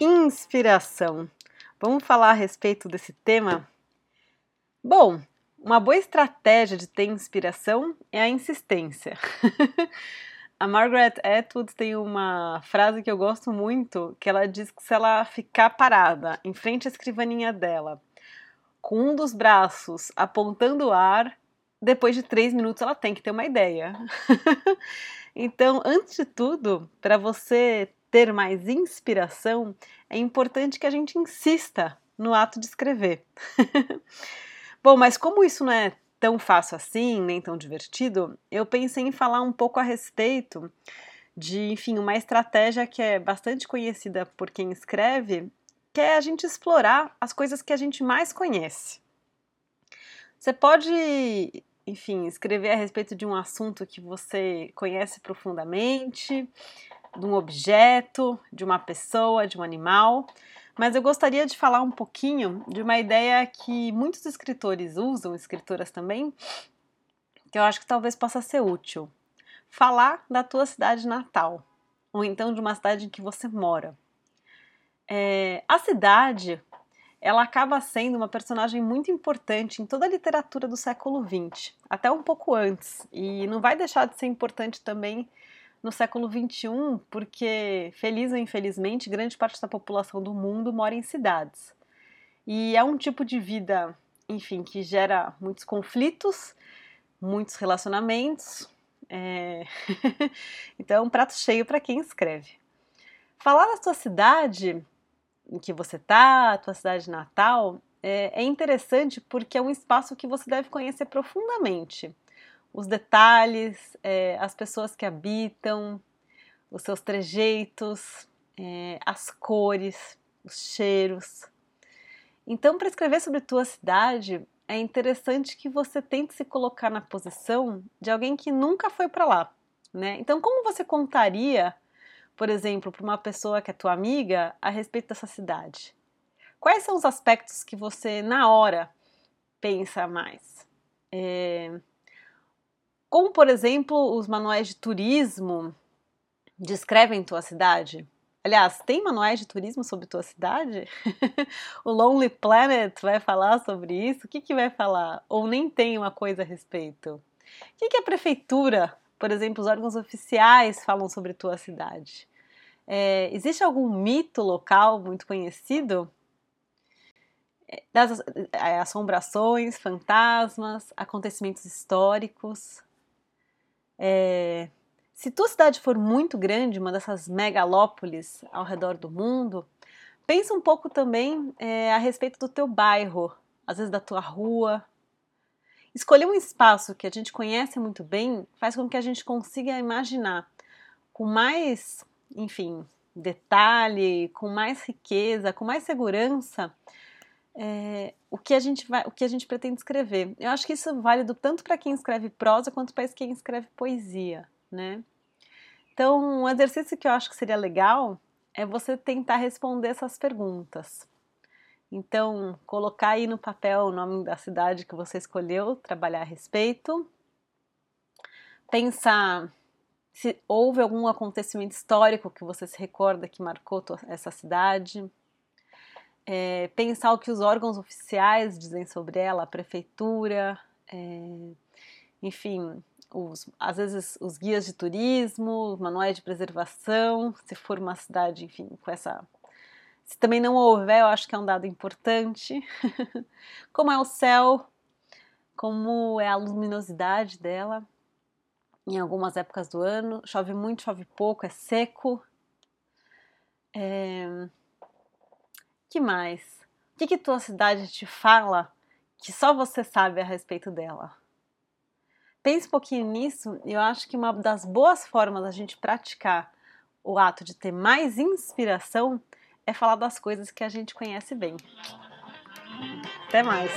Inspiração. Vamos falar a respeito desse tema? Bom, uma boa estratégia de ter inspiração é a insistência. a Margaret Atwood tem uma frase que eu gosto muito, que ela diz que se ela ficar parada em frente à escrivaninha dela, com um dos braços apontando o ar, depois de três minutos ela tem que ter uma ideia. então, antes de tudo, para você ter mais inspiração, é importante que a gente insista no ato de escrever. Bom, mas como isso não é tão fácil assim, nem tão divertido, eu pensei em falar um pouco a respeito de, enfim, uma estratégia que é bastante conhecida por quem escreve, que é a gente explorar as coisas que a gente mais conhece. Você pode, enfim, escrever a respeito de um assunto que você conhece profundamente, de um objeto, de uma pessoa, de um animal, mas eu gostaria de falar um pouquinho de uma ideia que muitos escritores usam, escritoras também, que eu acho que talvez possa ser útil. Falar da tua cidade natal, ou então de uma cidade em que você mora. É, a cidade, ela acaba sendo uma personagem muito importante em toda a literatura do século XX, até um pouco antes, e não vai deixar de ser importante também no século XXI, porque, feliz ou infelizmente, grande parte da população do mundo mora em cidades. E é um tipo de vida, enfim, que gera muitos conflitos, muitos relacionamentos. É... então é um prato cheio para quem escreve. Falar da sua cidade em que você está, a tua cidade natal, é, é interessante porque é um espaço que você deve conhecer profundamente os detalhes, é, as pessoas que habitam, os seus trejeitos, é, as cores, os cheiros. Então, para escrever sobre tua cidade, é interessante que você tente se colocar na posição de alguém que nunca foi para lá, né? Então, como você contaria, por exemplo, para uma pessoa que é tua amiga a respeito dessa cidade? Quais são os aspectos que você na hora pensa mais? É, como, por exemplo, os manuais de turismo descrevem tua cidade. Aliás, tem manuais de turismo sobre tua cidade? o Lonely Planet vai falar sobre isso? O que, que vai falar? Ou nem tem uma coisa a respeito? O que, que a prefeitura, por exemplo, os órgãos oficiais falam sobre tua cidade? É, existe algum mito local muito conhecido? É, das é, assombrações, fantasmas, acontecimentos históricos. É, se tua cidade for muito grande, uma dessas megalópolis ao redor do mundo, pensa um pouco também é, a respeito do teu bairro, às vezes da tua rua. Escolher um espaço que a gente conhece muito bem faz com que a gente consiga imaginar com mais, enfim, detalhe, com mais riqueza, com mais segurança é, o que a gente vai, o que a gente pretende escrever. Eu acho que isso é válido tanto para quem escreve prosa quanto para quem escreve poesia, né? Então, um exercício que eu acho que seria legal é você tentar responder essas perguntas. Então, colocar aí no papel o nome da cidade que você escolheu trabalhar a respeito. Pensar se houve algum acontecimento histórico que você se recorda que marcou essa cidade é, pensar o que os órgãos oficiais dizem sobre ela, a prefeitura, é, enfim, os, às vezes os guias de turismo, os manuais de preservação, se for uma cidade, enfim, com essa. Se também não houver, eu acho que é um dado importante. como é o céu, como é a luminosidade dela em algumas épocas do ano. Chove muito, chove pouco, é seco. É, que mais? O que, que tua cidade te fala que só você sabe a respeito dela? Pense um pouquinho nisso eu acho que uma das boas formas da gente praticar o ato de ter mais inspiração é falar das coisas que a gente conhece bem. Até mais!